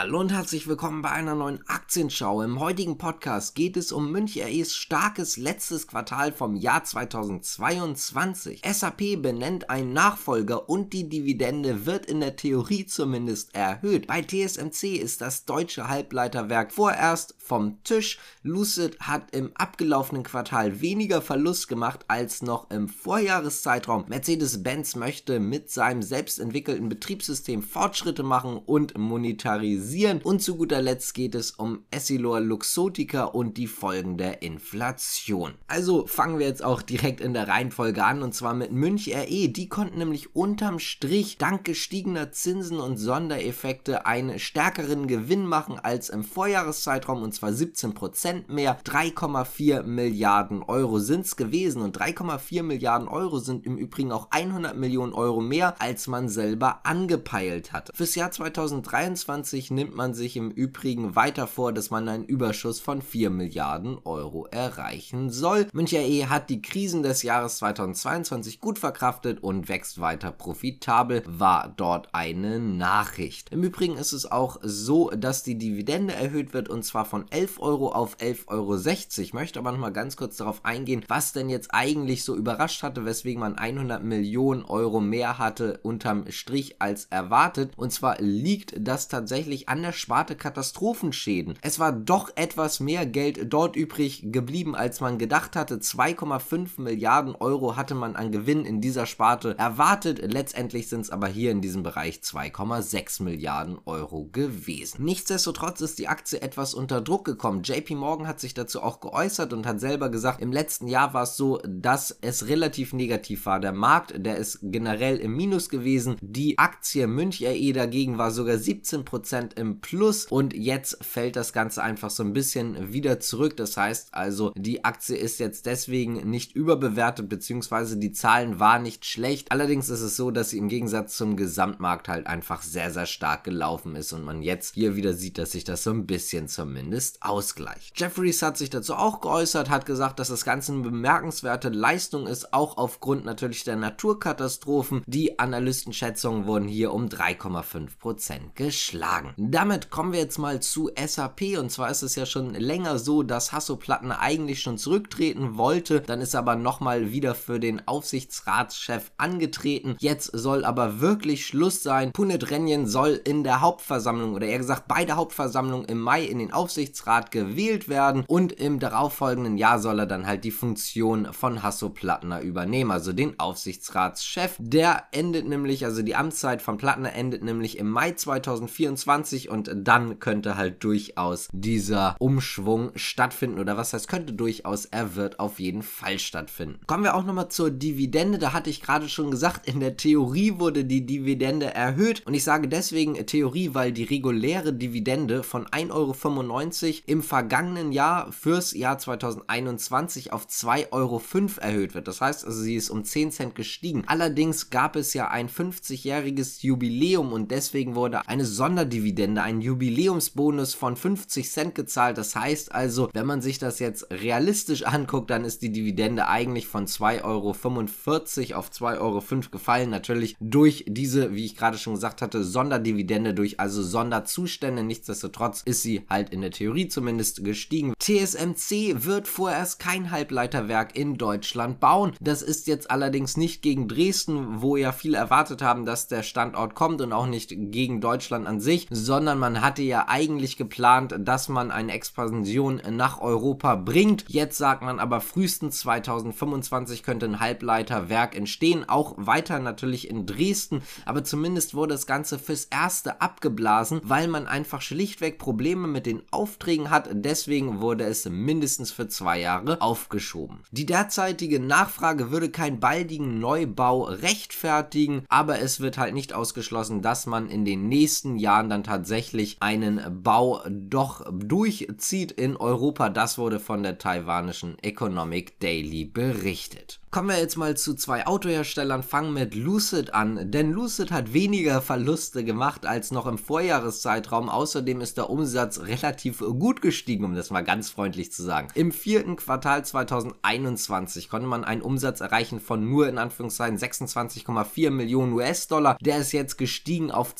Hallo und herzlich willkommen bei einer neuen Aktienschau. Im heutigen Podcast geht es um Münch REs starkes letztes Quartal vom Jahr 2022. SAP benennt einen Nachfolger und die Dividende wird in der Theorie zumindest erhöht. Bei TSMC ist das deutsche Halbleiterwerk vorerst vom Tisch. Lucid hat im abgelaufenen Quartal weniger Verlust gemacht als noch im Vorjahreszeitraum. Mercedes-Benz möchte mit seinem selbstentwickelten Betriebssystem Fortschritte machen und monetarisieren stabilisieren. Und zu guter Letzt geht es um Essilor Luxotica und die Folgen der Inflation. Also fangen wir jetzt auch direkt in der Reihenfolge an und zwar mit Münch RE. Die konnten nämlich unterm Strich dank gestiegener Zinsen und Sondereffekte einen stärkeren Gewinn machen als im Vorjahreszeitraum und zwar 17% mehr. 3,4 Milliarden Euro sind es gewesen und 3,4 Milliarden Euro sind im Übrigen auch 100 Millionen Euro mehr, als man selber angepeilt hatte. Fürs Jahr 2023 nimmt man sich im Übrigen weiter vor, dass man einen Überschuss von 4 Milliarden Euro erreichen soll. Müncher E hat die Krisen des Jahres 2022 gut verkraftet und wächst weiter profitabel, war dort eine Nachricht. Im Übrigen ist es auch so, dass die Dividende erhöht wird und zwar von 11 Euro auf 11,60 Euro. Ich möchte aber noch mal ganz kurz darauf eingehen, was denn jetzt eigentlich so überrascht hatte, weswegen man 100 Millionen Euro mehr hatte unterm Strich als erwartet. Und zwar liegt das tatsächlich an der Sparte Katastrophenschäden. Es war doch etwas mehr Geld dort übrig geblieben, als man gedacht hatte. 2,5 Milliarden Euro hatte man an Gewinn in dieser Sparte erwartet. Letztendlich sind es aber hier in diesem Bereich 2,6 Milliarden Euro gewesen. Nichtsdestotrotz ist die Aktie etwas unter Druck gekommen. JP Morgan hat sich dazu auch geäußert und hat selber gesagt, im letzten Jahr war es so, dass es relativ negativ war. Der Markt, der ist generell im Minus gewesen. Die Aktie Münch RE dagegen war sogar 17 Prozent im Plus und jetzt fällt das Ganze einfach so ein bisschen wieder zurück. Das heißt also, die Aktie ist jetzt deswegen nicht überbewertet, beziehungsweise die Zahlen waren nicht schlecht. Allerdings ist es so, dass sie im Gegensatz zum Gesamtmarkt halt einfach sehr, sehr stark gelaufen ist und man jetzt hier wieder sieht, dass sich das so ein bisschen zumindest ausgleicht. Jeffries hat sich dazu auch geäußert, hat gesagt, dass das Ganze eine bemerkenswerte Leistung ist, auch aufgrund natürlich der Naturkatastrophen. Die Analystenschätzungen wurden hier um 3,5% geschlagen. Damit kommen wir jetzt mal zu SAP und zwar ist es ja schon länger so, dass Hasso Plattner eigentlich schon zurücktreten wollte, dann ist er aber nochmal wieder für den Aufsichtsratschef angetreten. Jetzt soll aber wirklich Schluss sein. Punet Renjen soll in der Hauptversammlung oder eher gesagt bei der Hauptversammlung im Mai in den Aufsichtsrat gewählt werden und im darauffolgenden Jahr soll er dann halt die Funktion von Hasso Plattner übernehmen, also den Aufsichtsratschef. Der endet nämlich, also die Amtszeit von Plattner endet nämlich im Mai 2024 20 und dann könnte halt durchaus dieser Umschwung stattfinden oder was heißt könnte durchaus, er wird auf jeden Fall stattfinden. Kommen wir auch nochmal zur Dividende, da hatte ich gerade schon gesagt, in der Theorie wurde die Dividende erhöht und ich sage deswegen Theorie, weil die reguläre Dividende von 1,95 Euro im vergangenen Jahr fürs Jahr 2021 auf 2,05 Euro erhöht wird. Das heißt also, sie ist um 10 Cent gestiegen. Allerdings gab es ja ein 50-jähriges Jubiläum und deswegen wurde eine Sonderdividende Dividende, einen Jubiläumsbonus von 50 Cent gezahlt. Das heißt also, wenn man sich das jetzt realistisch anguckt, dann ist die Dividende eigentlich von 2,45 Euro auf 2,05 Euro gefallen. Natürlich durch diese, wie ich gerade schon gesagt hatte, Sonderdividende, durch also Sonderzustände. Nichtsdestotrotz ist sie halt in der Theorie zumindest gestiegen. TSMC wird vorerst kein Halbleiterwerk in Deutschland bauen. Das ist jetzt allerdings nicht gegen Dresden, wo ja viele erwartet haben, dass der Standort kommt und auch nicht gegen Deutschland an sich, sondern man hatte ja eigentlich geplant, dass man eine Expansion nach Europa bringt. Jetzt sagt man aber frühestens 2025 könnte ein Halbleiterwerk entstehen, auch weiter natürlich in Dresden, aber zumindest wurde das Ganze fürs Erste abgeblasen, weil man einfach schlichtweg Probleme mit den Aufträgen hat. Deswegen wurde es mindestens für zwei Jahre aufgeschoben. Die derzeitige Nachfrage würde keinen baldigen Neubau rechtfertigen, aber es wird halt nicht ausgeschlossen, dass man in den nächsten Jahren dann tatsächlich tatsächlich einen Bau doch durchzieht in Europa. Das wurde von der taiwanischen Economic Daily berichtet. Kommen wir jetzt mal zu zwei Autoherstellern, fangen mit Lucid an, denn Lucid hat weniger Verluste gemacht als noch im Vorjahreszeitraum. Außerdem ist der Umsatz relativ gut gestiegen, um das mal ganz freundlich zu sagen. Im vierten Quartal 2021 konnte man einen Umsatz erreichen von nur in Anführungszeichen 26,4 Millionen US-Dollar. Der ist jetzt gestiegen auf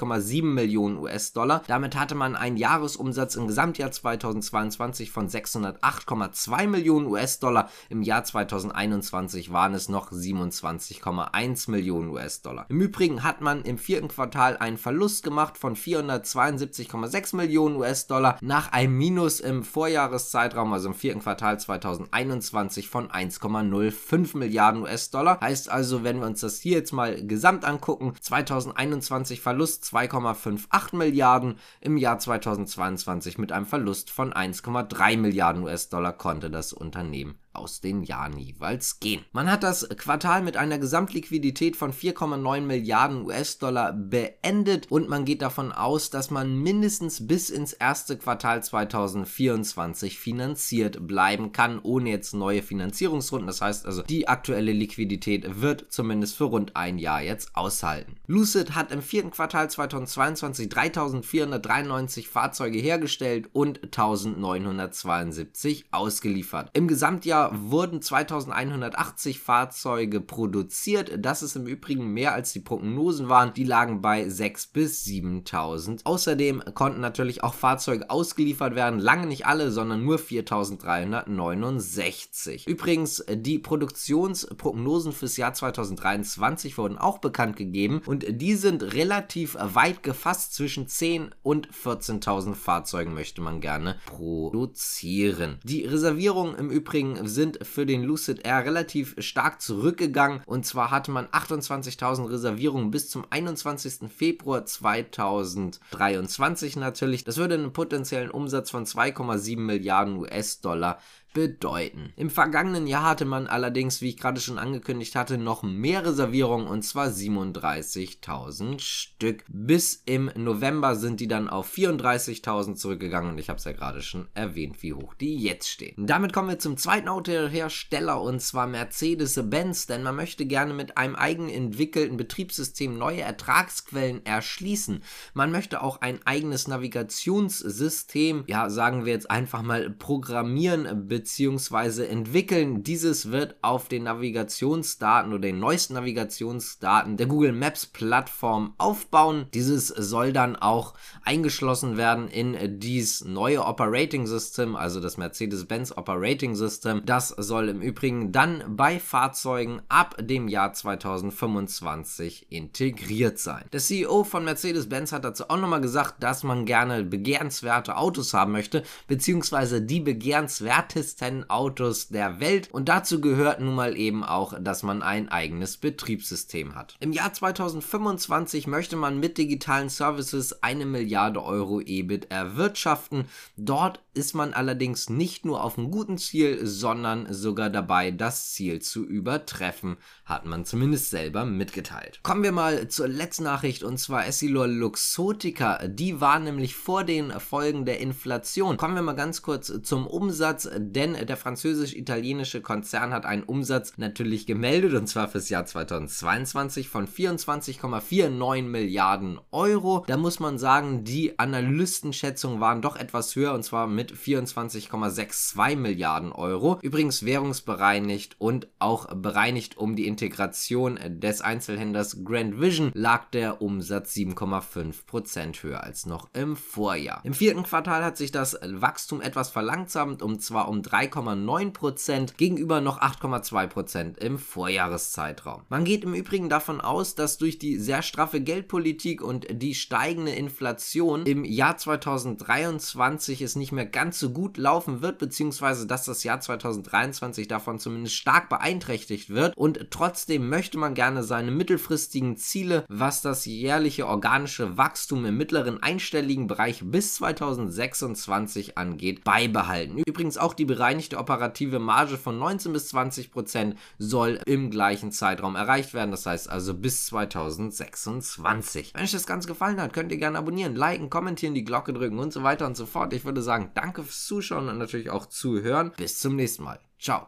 257,7 Millionen US-Dollar. Damit hatte man einen Jahresumsatz im Gesamtjahr 2022 von 608,2 Millionen US-Dollar. Im Jahr 2021 waren es noch 27,1 Millionen US-Dollar. Im Übrigen hat man im vierten Quartal einen Verlust gemacht von 472,6 Millionen US-Dollar nach einem Minus im Vorjahreszeitraum, also im vierten Quartal 2021 von 1,05 Milliarden US-Dollar. Heißt also, wenn wir uns das hier jetzt mal gesamt angucken, 2021 Verlust 2,58 Milliarden, im Jahr 2022 mit einem Verlust von 1,3 Milliarden US-Dollar konnte das Unternehmen aus den Jahren jeweils gehen. Man hat das Quartal mit einer Gesamtliquidität von 4,9 Milliarden US-Dollar beendet und man geht davon aus, dass man mindestens bis ins erste Quartal 2024 finanziert bleiben kann, ohne jetzt neue Finanzierungsrunden. Das heißt also, die aktuelle Liquidität wird zumindest für rund ein Jahr jetzt aushalten. Lucid hat im vierten Quartal 2022 3493 Fahrzeuge hergestellt und 1972 ausgeliefert. Im Gesamtjahr wurden 2180 Fahrzeuge produziert. Das ist im Übrigen mehr als die Prognosen waren. Die lagen bei 6 bis 7000. Außerdem konnten natürlich auch Fahrzeuge ausgeliefert werden. Lange nicht alle, sondern nur 4369. Übrigens, die Produktionsprognosen fürs Jahr 2023 wurden auch bekannt gegeben und die sind relativ weit gefasst. Zwischen 10 und 14.000 Fahrzeugen möchte man gerne produzieren. Die Reservierungen im Übrigen sind für den Lucid Air relativ stark zurückgegangen. Und zwar hatte man 28.000 Reservierungen bis zum 21. Februar 2023 natürlich. Das würde einen potenziellen Umsatz von 2,7 Milliarden US-Dollar bedeuten. Im vergangenen Jahr hatte man allerdings, wie ich gerade schon angekündigt hatte, noch mehr Reservierungen und zwar 37.000 Stück. Bis im November sind die dann auf 34.000 zurückgegangen und ich habe es ja gerade schon erwähnt, wie hoch die jetzt stehen. Damit kommen wir zum zweiten Autohersteller und zwar Mercedes-Benz, denn man möchte gerne mit einem eigen entwickelten Betriebssystem neue Ertragsquellen erschließen. Man möchte auch ein eigenes Navigationssystem, ja, sagen wir jetzt einfach mal programmieren, beziehungsweise entwickeln. Dieses wird auf den Navigationsdaten oder den neuesten Navigationsdaten der Google Maps Plattform aufbauen. Dieses soll dann auch eingeschlossen werden in dieses neue Operating System, also das Mercedes-Benz Operating System. Das soll im Übrigen dann bei Fahrzeugen ab dem Jahr 2025 integriert sein. Der CEO von Mercedes-Benz hat dazu auch nochmal gesagt, dass man gerne begehrenswerte Autos haben möchte, beziehungsweise die begehrenswertesten schnellsten Autos der Welt und dazu gehört nun mal eben auch, dass man ein eigenes Betriebssystem hat. Im Jahr 2025 möchte man mit digitalen Services eine Milliarde Euro EBIT erwirtschaften. Dort ist man allerdings nicht nur auf einem guten Ziel, sondern sogar dabei, das Ziel zu übertreffen, hat man zumindest selber mitgeteilt. Kommen wir mal zur letzten Nachricht und zwar Essilor Luxotica. Die war nämlich vor den Folgen der Inflation. Kommen wir mal ganz kurz zum Umsatz, denn der französisch-italienische Konzern hat einen Umsatz natürlich gemeldet und zwar fürs Jahr 2022 von 24,49 Milliarden Euro. Da muss man sagen, die Analystenschätzungen waren doch etwas höher und zwar mit 24,62 Milliarden Euro. Übrigens währungsbereinigt und auch bereinigt um die Integration des Einzelhändlers Grand Vision lag der Umsatz 7,5% höher als noch im Vorjahr. Im vierten Quartal hat sich das Wachstum etwas verlangsamt und zwar um 3,9% gegenüber noch 8,2% im Vorjahreszeitraum. Man geht im Übrigen davon aus, dass durch die sehr straffe Geldpolitik und die steigende Inflation im Jahr 2023 es nicht mehr ganz so gut laufen wird, beziehungsweise dass das Jahr 2023 davon zumindest stark beeinträchtigt wird und trotzdem möchte man gerne seine mittelfristigen Ziele, was das jährliche organische Wachstum im mittleren einstelligen Bereich bis 2026 angeht, beibehalten. Übrigens auch die bereinigte operative Marge von 19 bis 20 Prozent soll im gleichen Zeitraum erreicht werden, das heißt also bis 2026. Wenn euch das Ganze gefallen hat, könnt ihr gerne abonnieren, liken, kommentieren, die Glocke drücken und so weiter und so fort. Ich würde sagen, danke fürs Zuschauen und natürlich auch zuhören. Bis zum nächsten Mal. Ciao.